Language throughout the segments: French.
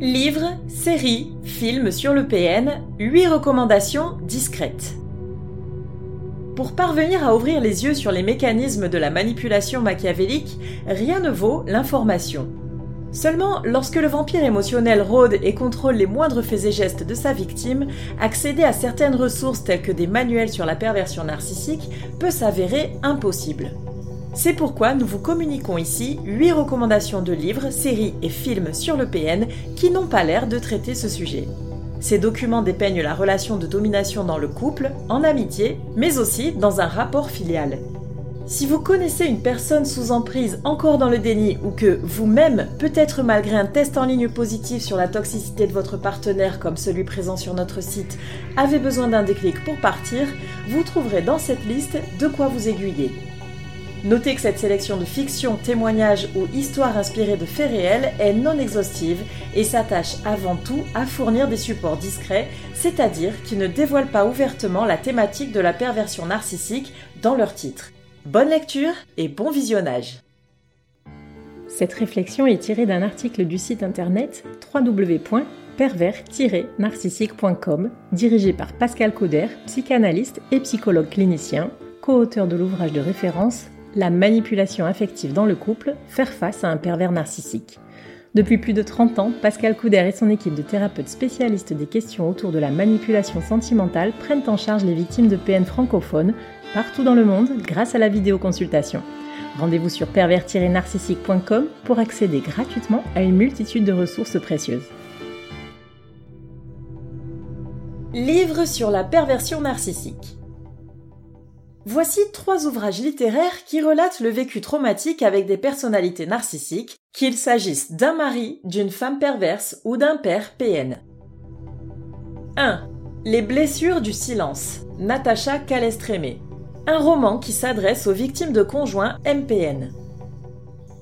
Livres, séries, films sur le PN, 8 recommandations discrètes. Pour parvenir à ouvrir les yeux sur les mécanismes de la manipulation machiavélique, rien ne vaut l'information. Seulement, lorsque le vampire émotionnel rôde et contrôle les moindres faits et gestes de sa victime, accéder à certaines ressources telles que des manuels sur la perversion narcissique peut s'avérer impossible. C'est pourquoi nous vous communiquons ici 8 recommandations de livres, séries et films sur le PN qui n'ont pas l'air de traiter ce sujet. Ces documents dépeignent la relation de domination dans le couple, en amitié, mais aussi dans un rapport filial. Si vous connaissez une personne sous emprise encore dans le déni ou que vous-même, peut-être malgré un test en ligne positif sur la toxicité de votre partenaire comme celui présent sur notre site, avez besoin d'un déclic pour partir, vous trouverez dans cette liste de quoi vous aiguiller. Notez que cette sélection de fiction, témoignages ou histoires inspirées de faits réels est non exhaustive et s'attache avant tout à fournir des supports discrets, c'est-à-dire qui ne dévoilent pas ouvertement la thématique de la perversion narcissique dans leur titre. Bonne lecture et bon visionnage. Cette réflexion est tirée d'un article du site internet www.pervers-narcissique.com dirigé par Pascal Cauder, psychanalyste et psychologue clinicien, co-auteur de l'ouvrage de référence la manipulation affective dans le couple, faire face à un pervers narcissique. Depuis plus de 30 ans, Pascal Couder et son équipe de thérapeutes spécialistes des questions autour de la manipulation sentimentale prennent en charge les victimes de PN francophones partout dans le monde grâce à la vidéoconsultation. Rendez-vous sur pervers-narcissique.com pour accéder gratuitement à une multitude de ressources précieuses. Livre sur la perversion narcissique. Voici trois ouvrages littéraires qui relatent le vécu traumatique avec des personnalités narcissiques, qu'il s'agisse d'un mari, d'une femme perverse ou d'un père PN. 1. Les blessures du silence. Natacha Calestrémé. Un roman qui s'adresse aux victimes de conjoints MPN.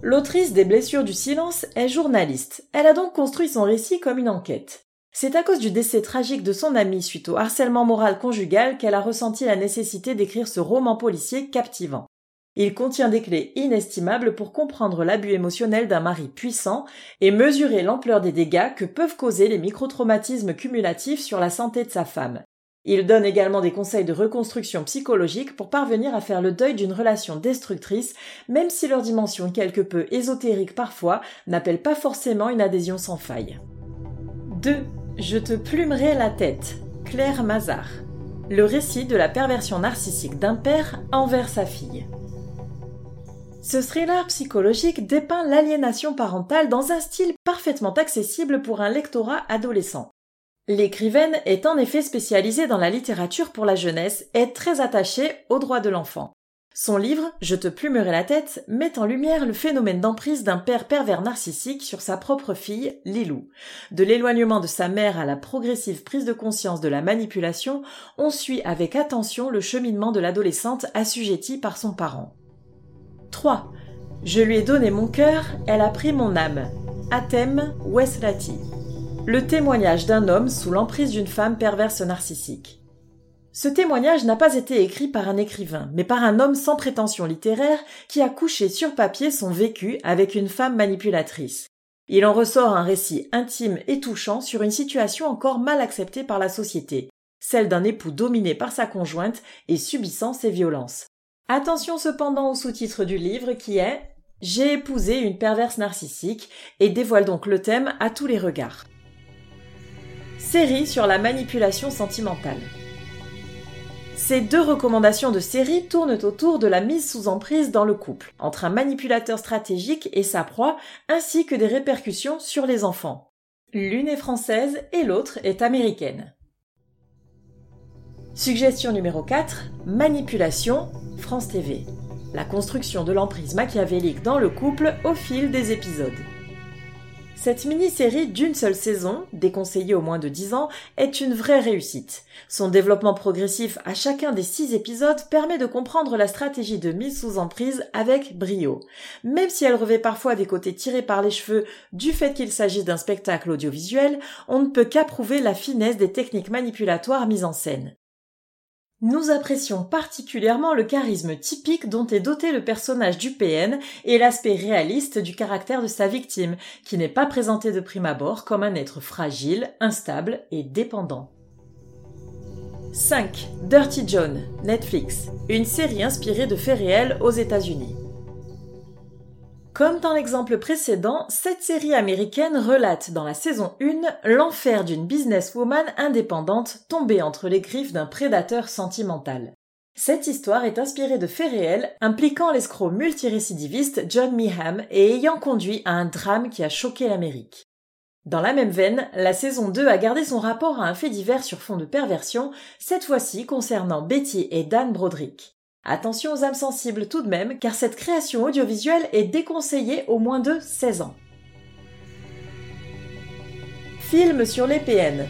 L'autrice des blessures du silence est journaliste. Elle a donc construit son récit comme une enquête. C'est à cause du décès tragique de son ami suite au harcèlement moral conjugal qu'elle a ressenti la nécessité d'écrire ce roman policier captivant. Il contient des clés inestimables pour comprendre l'abus émotionnel d'un mari puissant et mesurer l'ampleur des dégâts que peuvent causer les microtraumatismes cumulatifs sur la santé de sa femme. Il donne également des conseils de reconstruction psychologique pour parvenir à faire le deuil d'une relation destructrice, même si leur dimension quelque peu ésotérique parfois n'appelle pas forcément une adhésion sans faille. 2. Je te plumerai la tête. Claire Mazard. Le récit de la perversion narcissique d'un père envers sa fille. Ce thriller psychologique dépeint l'aliénation parentale dans un style parfaitement accessible pour un lectorat adolescent. L'écrivaine est en effet spécialisée dans la littérature pour la jeunesse et très attachée aux droits de l'enfant. Son livre, Je te plumerai la tête, met en lumière le phénomène d'emprise d'un père pervers narcissique sur sa propre fille, Lilou. De l'éloignement de sa mère à la progressive prise de conscience de la manipulation, on suit avec attention le cheminement de l'adolescente assujettie par son parent. 3. Je lui ai donné mon cœur, elle a pris mon âme. Atem Weslati. Le témoignage d'un homme sous l'emprise d'une femme perverse narcissique. Ce témoignage n'a pas été écrit par un écrivain, mais par un homme sans prétention littéraire qui a couché sur papier son vécu avec une femme manipulatrice. Il en ressort un récit intime et touchant sur une situation encore mal acceptée par la société, celle d'un époux dominé par sa conjointe et subissant ses violences. Attention cependant au sous-titre du livre qui est J'ai épousé une perverse narcissique et dévoile donc le thème à tous les regards. Série sur la manipulation sentimentale. Ces deux recommandations de série tournent autour de la mise sous emprise dans le couple, entre un manipulateur stratégique et sa proie, ainsi que des répercussions sur les enfants. L'une est française et l'autre est américaine. Suggestion numéro 4. Manipulation, France TV. La construction de l'emprise machiavélique dans le couple au fil des épisodes. Cette mini-série d'une seule saison, déconseillée au moins de 10 ans, est une vraie réussite. Son développement progressif à chacun des 6 épisodes permet de comprendre la stratégie de mise sous emprise avec brio. Même si elle revêt parfois des côtés tirés par les cheveux du fait qu'il s'agit d'un spectacle audiovisuel, on ne peut qu'approuver la finesse des techniques manipulatoires mises en scène. Nous apprécions particulièrement le charisme typique dont est doté le personnage du PN et l'aspect réaliste du caractère de sa victime, qui n'est pas présenté de prime abord comme un être fragile, instable et dépendant. 5. Dirty John, Netflix, une série inspirée de faits réels aux États-Unis. Comme dans l'exemple précédent, cette série américaine relate dans la saison 1 l'enfer d'une businesswoman indépendante tombée entre les griffes d'un prédateur sentimental. Cette histoire est inspirée de faits réels impliquant l'escroc multirécidiviste John Meeham et ayant conduit à un drame qui a choqué l'Amérique. Dans la même veine, la saison 2 a gardé son rapport à un fait divers sur fond de perversion, cette fois-ci concernant Betty et Dan Broderick. Attention aux âmes sensibles tout de même, car cette création audiovisuelle est déconseillée au moins de 16 ans. Film sur les PN.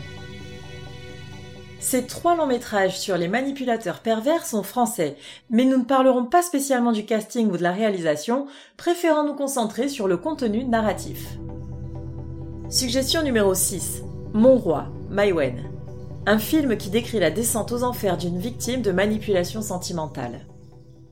Ces trois longs métrages sur les manipulateurs pervers sont français, mais nous ne parlerons pas spécialement du casting ou de la réalisation, préférant nous concentrer sur le contenu narratif. Suggestion numéro 6. Mon roi, Maïwen. Un film qui décrit la descente aux enfers d'une victime de manipulation sentimentale.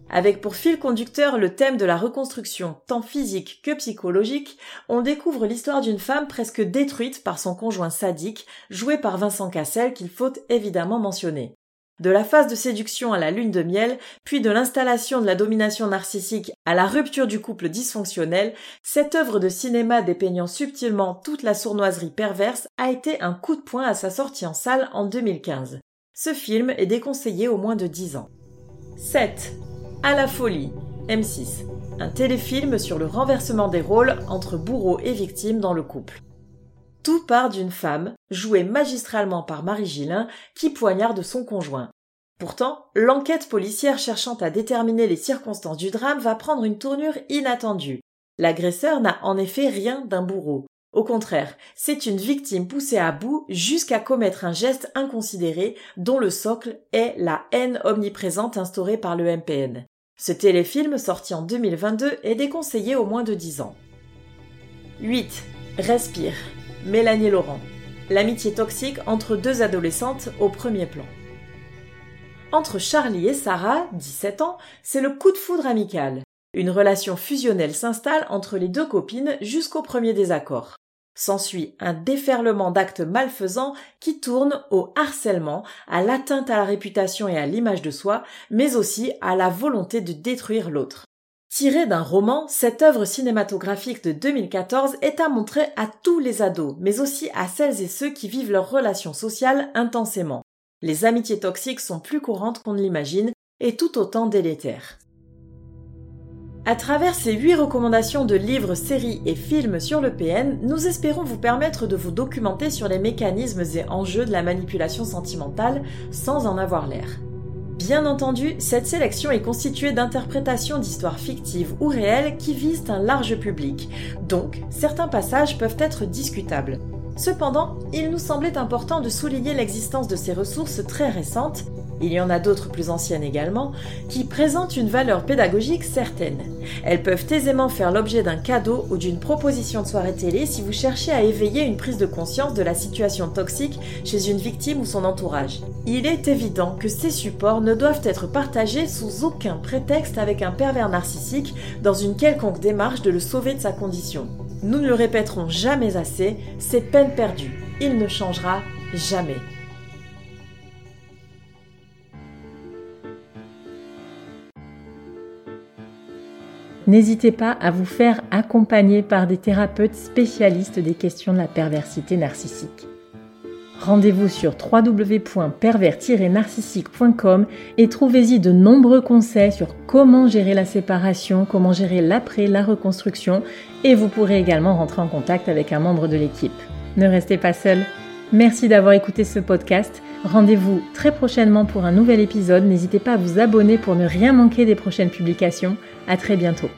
Avec pour fil conducteur le thème de la reconstruction, tant physique que psychologique, on découvre l'histoire d'une femme presque détruite par son conjoint sadique, joué par Vincent Cassel qu'il faut évidemment mentionner. De la phase de séduction à la lune de miel, puis de l'installation de la domination narcissique à la rupture du couple dysfonctionnel, cette œuvre de cinéma dépeignant subtilement toute la sournoiserie perverse a été un coup de poing à sa sortie en salle en 2015. Ce film est déconseillé au moins de 10 ans. 7. À la folie, M6. Un téléfilm sur le renversement des rôles entre bourreau et victime dans le couple. Tout part d'une femme, jouée magistralement par Marie Gillin, qui poignarde son conjoint. Pourtant, l'enquête policière cherchant à déterminer les circonstances du drame va prendre une tournure inattendue. L'agresseur n'a en effet rien d'un bourreau. Au contraire, c'est une victime poussée à bout jusqu'à commettre un geste inconsidéré dont le socle est la haine omniprésente instaurée par le MPN. Ce téléfilm, sorti en 2022, est déconseillé au moins de 10 ans. 8. Respire. Mélanie Laurent. L'amitié toxique entre deux adolescentes au premier plan. Entre Charlie et Sarah, 17 ans, c'est le coup de foudre amical. Une relation fusionnelle s'installe entre les deux copines jusqu'au premier désaccord. S'ensuit un déferlement d'actes malfaisants qui tournent au harcèlement, à l'atteinte à la réputation et à l'image de soi, mais aussi à la volonté de détruire l'autre. Tirée d'un roman, cette œuvre cinématographique de 2014 est à montrer à tous les ados, mais aussi à celles et ceux qui vivent leurs relations sociales intensément. Les amitiés toxiques sont plus courantes qu'on ne l'imagine et tout autant délétères. À travers ces huit recommandations de livres, séries et films sur le PN, nous espérons vous permettre de vous documenter sur les mécanismes et enjeux de la manipulation sentimentale sans en avoir l'air. Bien entendu, cette sélection est constituée d'interprétations d'histoires fictives ou réelles qui visent un large public, donc certains passages peuvent être discutables. Cependant, il nous semblait important de souligner l'existence de ces ressources très récentes il y en a d'autres plus anciennes également, qui présentent une valeur pédagogique certaine. Elles peuvent aisément faire l'objet d'un cadeau ou d'une proposition de soirée télé si vous cherchez à éveiller une prise de conscience de la situation toxique chez une victime ou son entourage. Il est évident que ces supports ne doivent être partagés sous aucun prétexte avec un pervers narcissique dans une quelconque démarche de le sauver de sa condition. Nous ne le répéterons jamais assez, c'est peine perdue. Il ne changera jamais. N'hésitez pas à vous faire accompagner par des thérapeutes spécialistes des questions de la perversité narcissique. Rendez-vous sur www.pervers-narcissique.com et trouvez-y de nombreux conseils sur comment gérer la séparation, comment gérer l'après, la reconstruction et vous pourrez également rentrer en contact avec un membre de l'équipe. Ne restez pas seul. Merci d'avoir écouté ce podcast. Rendez-vous très prochainement pour un nouvel épisode. N'hésitez pas à vous abonner pour ne rien manquer des prochaines publications. À très bientôt.